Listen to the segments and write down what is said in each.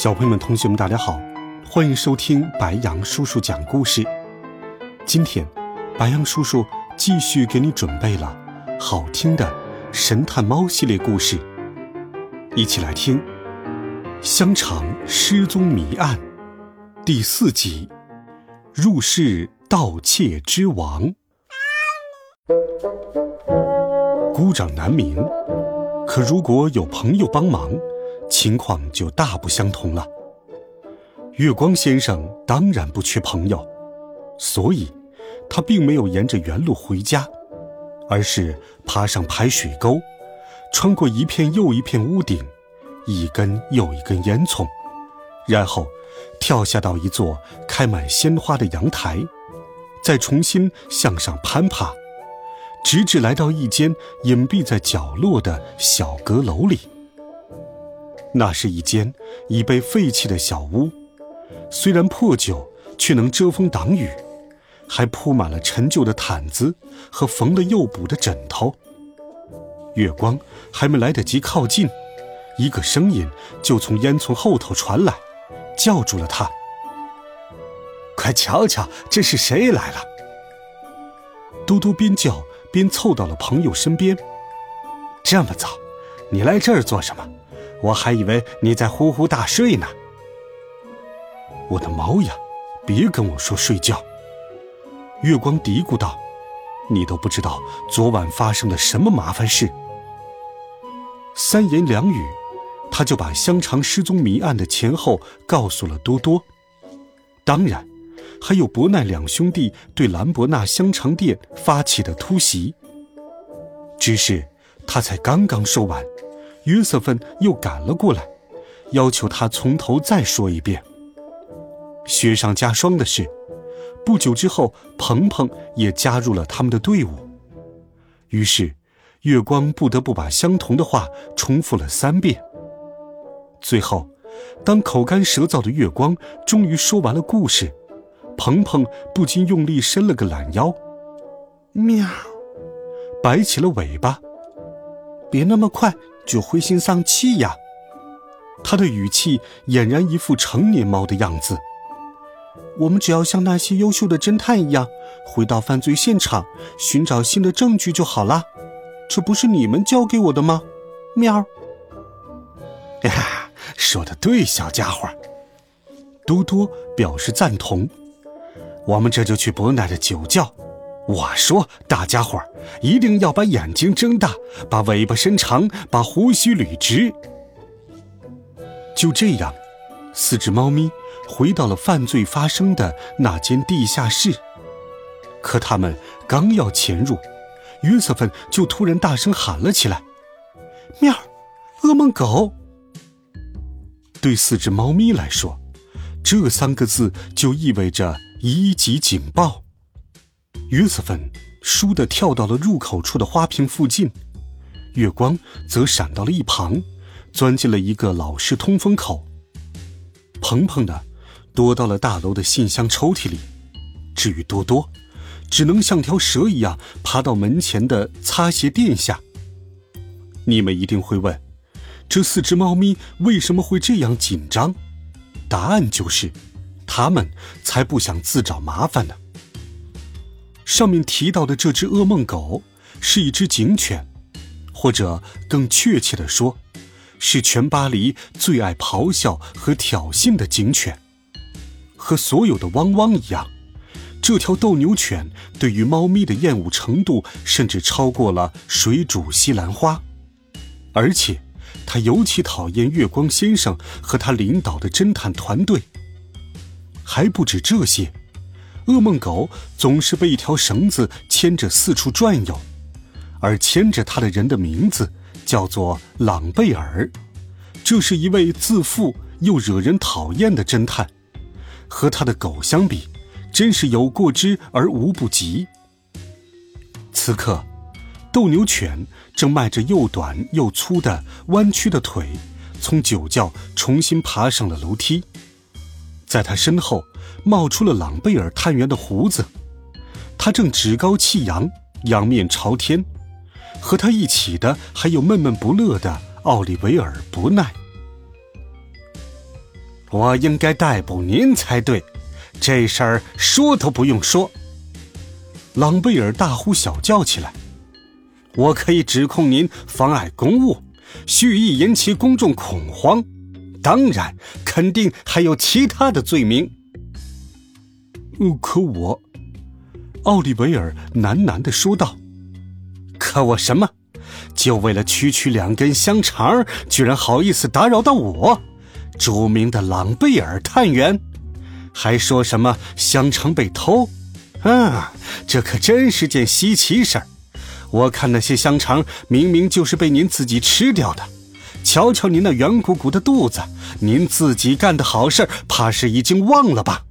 小朋友们、同学们，大家好，欢迎收听白羊叔叔讲故事。今天，白羊叔叔继续给你准备了好听的神探猫系列故事，一起来听《香肠失踪谜案》第四集《入室盗窃之王》。孤掌难鸣，可如果有朋友帮忙。情况就大不相同了。月光先生当然不缺朋友，所以，他并没有沿着原路回家，而是爬上排水沟，穿过一片又一片屋顶，一根又一根烟囱，然后跳下到一座开满鲜花的阳台，再重新向上攀爬，直至来到一间隐蔽在角落的小阁楼里。那是一间已被废弃的小屋，虽然破旧，却能遮风挡雨，还铺满了陈旧的毯子和缝了又补的枕头。月光还没来得及靠近，一个声音就从烟囱后头传来，叫住了他：“快瞧瞧，这是谁来了？”嘟嘟边叫边凑到了朋友身边。这么早，你来这儿做什么？我还以为你在呼呼大睡呢。我的猫呀，别跟我说睡觉。月光嘀咕道：“你都不知道昨晚发生了什么麻烦事。”三言两语，他就把香肠失踪谜案的前后告诉了多多。当然，还有伯奈两兄弟对兰博纳香肠店发起的突袭。只是他才刚刚说完。约瑟芬又赶了过来，要求他从头再说一遍。雪上加霜的是，不久之后，鹏鹏也加入了他们的队伍。于是，月光不得不把相同的话重复了三遍。最后，当口干舌燥的月光终于说完了故事，鹏鹏不禁用力伸了个懒腰，喵，摆起了尾巴。别那么快。就灰心丧气呀！他的语气俨然一副成年猫的样子。我们只要像那些优秀的侦探一样，回到犯罪现场，寻找新的证据就好了。这不是你们教给我的吗？喵！呀，说的对，小家伙。多多表示赞同。我们这就去伯奶的酒窖。我说：“大家伙儿一定要把眼睛睁大，把尾巴伸长，把胡须捋直。”就这样，四只猫咪回到了犯罪发生的那间地下室。可他们刚要潜入，约瑟芬就突然大声喊了起来：“喵！噩梦狗！”对四只猫咪来说，这三个字就意味着一级警报。约瑟芬倏地跳到了入口处的花瓶附近，月光则闪到了一旁，钻进了一个老式通风口。鹏鹏呢，躲到了大楼的信箱抽屉里。至于多多，只能像条蛇一样爬到门前的擦鞋垫下。你们一定会问，这四只猫咪为什么会这样紧张？答案就是，它们才不想自找麻烦呢。上面提到的这只噩梦狗是一只警犬，或者更确切的说，是全巴黎最爱咆哮和挑衅的警犬。和所有的汪汪一样，这条斗牛犬对于猫咪的厌恶程度甚至超过了水煮西兰花，而且它尤其讨厌月光先生和他领导的侦探团队。还不止这些。噩梦狗总是被一条绳子牵着四处转悠，而牵着它的人的名字叫做朗贝尔。这是一位自负又惹人讨厌的侦探，和他的狗相比，真是有过之而无不及。此刻，斗牛犬正迈着又短又粗的弯曲的腿，从酒窖重新爬上了楼梯。在他身后，冒出了朗贝尔探员的胡子，他正趾高气扬，仰面朝天。和他一起的还有闷闷不乐的奥利维尔·不奈。我应该逮捕您才对，这事儿说都不用说。朗贝尔大呼小叫起来：“我可以指控您妨碍公务，蓄意引起公众恐慌，当然，肯定还有其他的罪名。”可我，奥利维尔喃喃的说道：“可我什么？就为了区区两根香肠，居然好意思打扰到我，著名的朗贝尔探员，还说什么香肠被偷？”啊，这可真是件稀奇事儿！我看那些香肠明明就是被您自己吃掉的。瞧瞧您那圆鼓鼓的肚子，您自己干的好事，怕是已经忘了吧？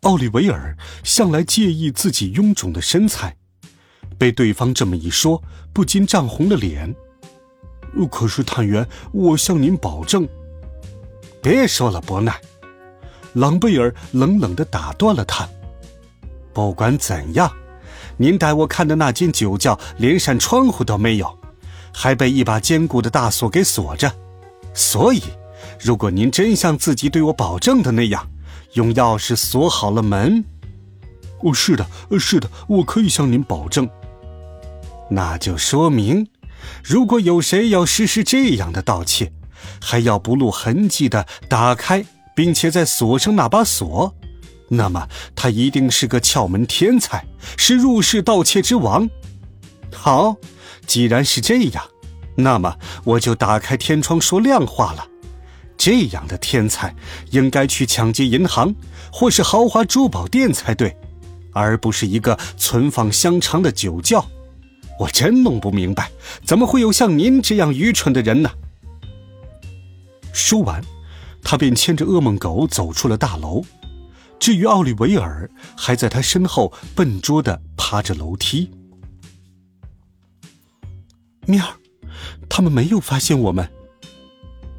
奥利维尔向来介意自己臃肿的身材，被对方这么一说，不禁涨红了脸。可是探员，我向您保证，别说了，伯奈。朗贝尔冷冷的打断了他。不管怎样，您带我看的那间酒窖连扇窗户都没有，还被一把坚固的大锁给锁着。所以，如果您真像自己对我保证的那样，用钥匙锁好了门，哦，是的，是的，我可以向您保证。那就说明，如果有谁要实施这样的盗窃，还要不露痕迹的打开，并且再锁上那把锁。那么他一定是个窍门天才，是入室盗窃之王。好，既然是这样，那么我就打开天窗说亮话了。这样的天才应该去抢劫银行或是豪华珠宝店才对，而不是一个存放香肠的酒窖。我真弄不明白，怎么会有像您这样愚蠢的人呢？说完，他便牵着噩梦狗走出了大楼。至于奥利维尔，还在他身后笨拙的爬着楼梯。喵，他们没有发现我们。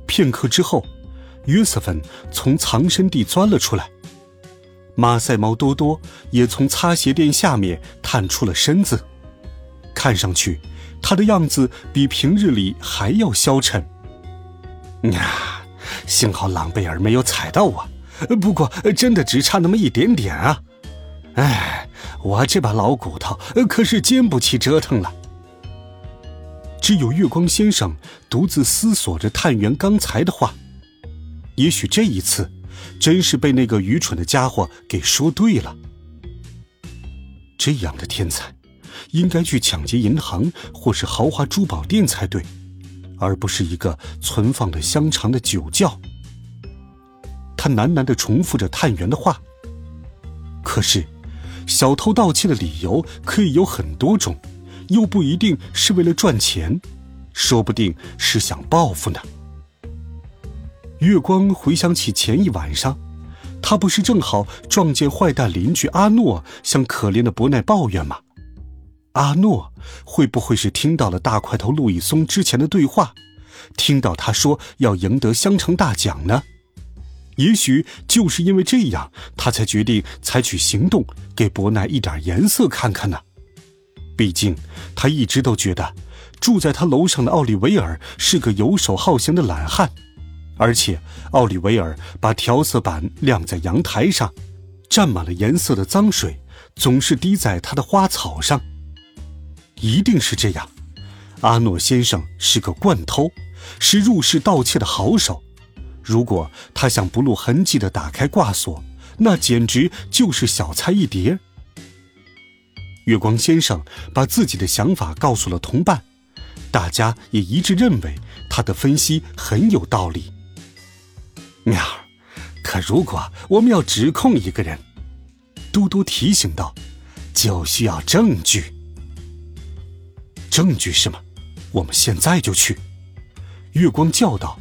片刻之后，约瑟芬从藏身地钻了出来，马赛猫多多也从擦鞋垫下面探出了身子，看上去，他的样子比平日里还要消沉。呀，幸好朗贝尔没有踩到我。不过，真的只差那么一点点啊！哎，我这把老骨头可是经不起折腾了。只有月光先生独自思索着探员刚才的话。也许这一次，真是被那个愚蠢的家伙给说对了。这样的天才，应该去抢劫银行或是豪华珠宝店才对，而不是一个存放的香肠的酒窖。他喃喃的重复着探员的话。可是，小偷盗窃的理由可以有很多种，又不一定是为了赚钱，说不定是想报复呢。月光回想起前一晚上，他不是正好撞见坏蛋邻居阿诺向可怜的伯奈抱怨吗？阿诺会不会是听到了大块头路易松之前的对话，听到他说要赢得香肠大奖呢？也许就是因为这样，他才决定采取行动，给伯奈一点颜色看看呢。毕竟，他一直都觉得住在他楼上的奥利维尔是个游手好闲的懒汉，而且奥利维尔把调色板晾在阳台上，沾满了颜色的脏水总是滴在他的花草上。一定是这样，阿诺先生是个惯偷，是入室盗窃的好手。如果他想不露痕迹的打开挂锁，那简直就是小菜一碟。月光先生把自己的想法告诉了同伴，大家也一致认为他的分析很有道理。喵儿，可如果我们要指控一个人，嘟嘟提醒道，就需要证据。证据是吗？我们现在就去。月光叫道：“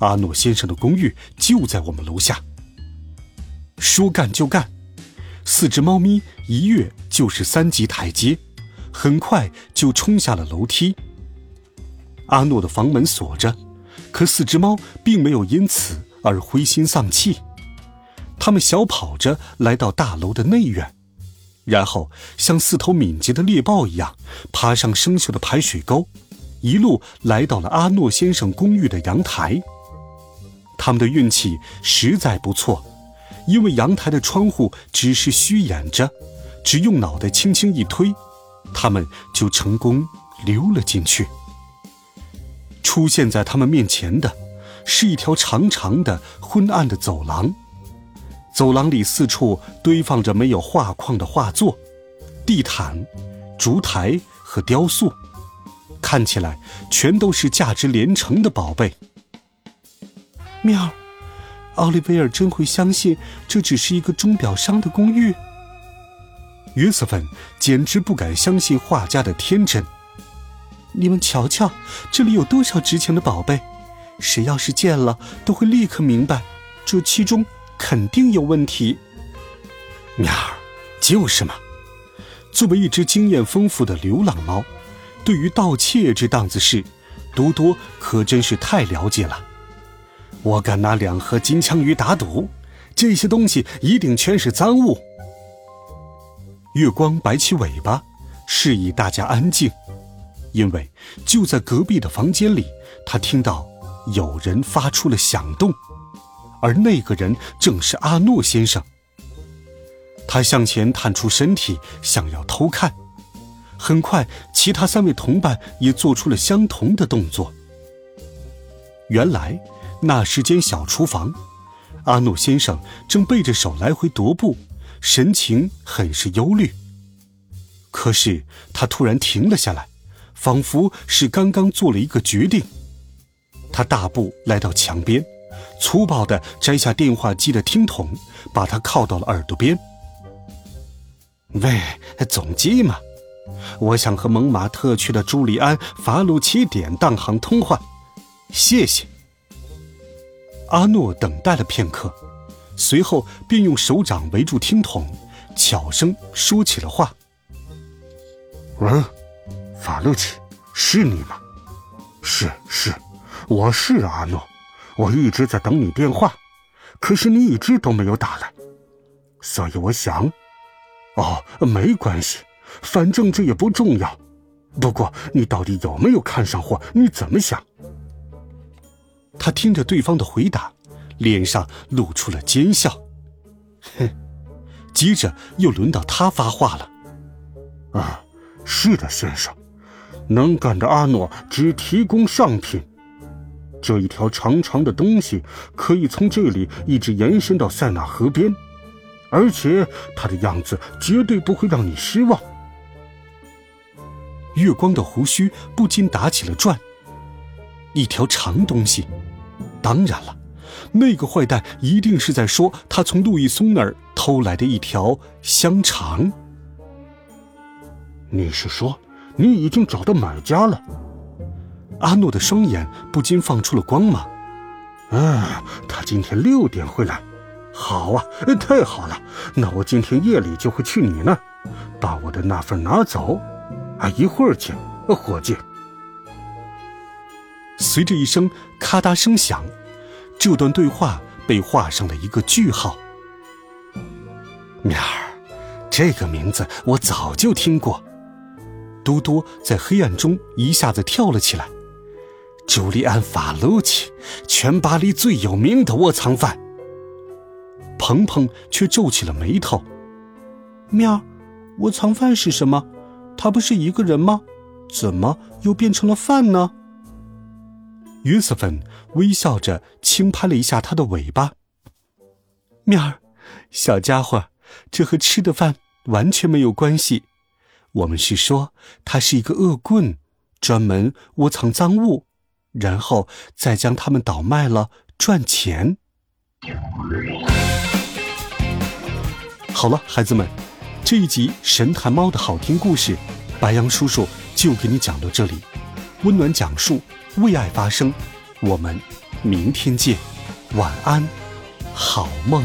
阿诺先生的公寓就在我们楼下。”说干就干，四只猫咪一跃就是三级台阶，很快就冲下了楼梯。阿诺的房门锁着，可四只猫并没有因此而灰心丧气，它们小跑着来到大楼的内院，然后像四头敏捷的猎豹一样爬上生锈的排水沟，一路来到了阿诺先生公寓的阳台。他们的运气实在不错，因为阳台的窗户只是虚掩着，只用脑袋轻轻一推，他们就成功溜了进去。出现在他们面前的，是一条长长的、昏暗的走廊。走廊里四处堆放着没有画框的画作、地毯、烛台和雕塑，看起来全都是价值连城的宝贝。喵，奥利维尔真会相信这只是一个钟表商的公寓？约瑟芬简直不敢相信画家的天真。你们瞧瞧，这里有多少值钱的宝贝！谁要是见了，都会立刻明白，这其中肯定有问题。喵儿，就是嘛。作为一只经验丰富的流浪猫，对于盗窃这档子事，多多可真是太了解了。我敢拿两盒金枪鱼打赌，这些东西一定全是赃物。月光摆起尾巴，示意大家安静。因为就在隔壁的房间里，他听到有人发出了响动，而那个人正是阿诺先生。他向前探出身体，想要偷看。很快，其他三位同伴也做出了相同的动作。原来，那是间小厨房，阿诺先生正背着手来回踱步，神情很是忧虑。可是他突然停了下来。仿佛是刚刚做了一个决定，他大步来到墙边，粗暴地摘下电话机的听筒，把它靠到了耳朵边。喂，总机吗？我想和蒙马特区的朱利安·法鲁奇典当行通话，谢谢。阿诺等待了片刻，随后便用手掌围住听筒，悄声说起了话：“喂。”法路奇，是你吗？是是，我是阿诺，我一直在等你电话，可是你一直都没有打来，所以我想，哦，没关系，反正这也不重要。不过你到底有没有看上货？你怎么想？他听着对方的回答，脸上露出了奸笑。哼，接着又轮到他发话了。啊，是的，先生。能干的阿诺只提供上品。这一条长长的东西可以从这里一直延伸到塞纳河边，而且它的样子绝对不会让你失望。月光的胡须不禁打起了转。一条长东西，当然了，那个坏蛋一定是在说他从路易松那儿偷来的一条香肠。你是说？你已经找到买家了，阿诺的双眼不禁放出了光芒。啊，他今天六点会来，好啊，太好了，那我今天夜里就会去你那儿，把我的那份拿走。啊，一会儿见，伙计。随着一声咔嗒声响，这段对话被画上了一个句号。面儿，这个名字我早就听过。多多在黑暗中一下子跳了起来。朱利安·法鲁奇，全巴黎最有名的窝藏犯。鹏鹏却皱起了眉头。喵，窝藏犯是什么？他不是一个人吗？怎么又变成了饭呢？约瑟芬微笑着轻拍了一下他的尾巴。面儿，小家伙，这和吃的饭完全没有关系。我们是说，他是一个恶棍，专门窝藏赃物，然后再将它们倒卖了赚钱。好了，孩子们，这一集《神探猫》的好听故事，白羊叔叔就给你讲到这里。温暖讲述，为爱发声。我们明天见，晚安，好梦。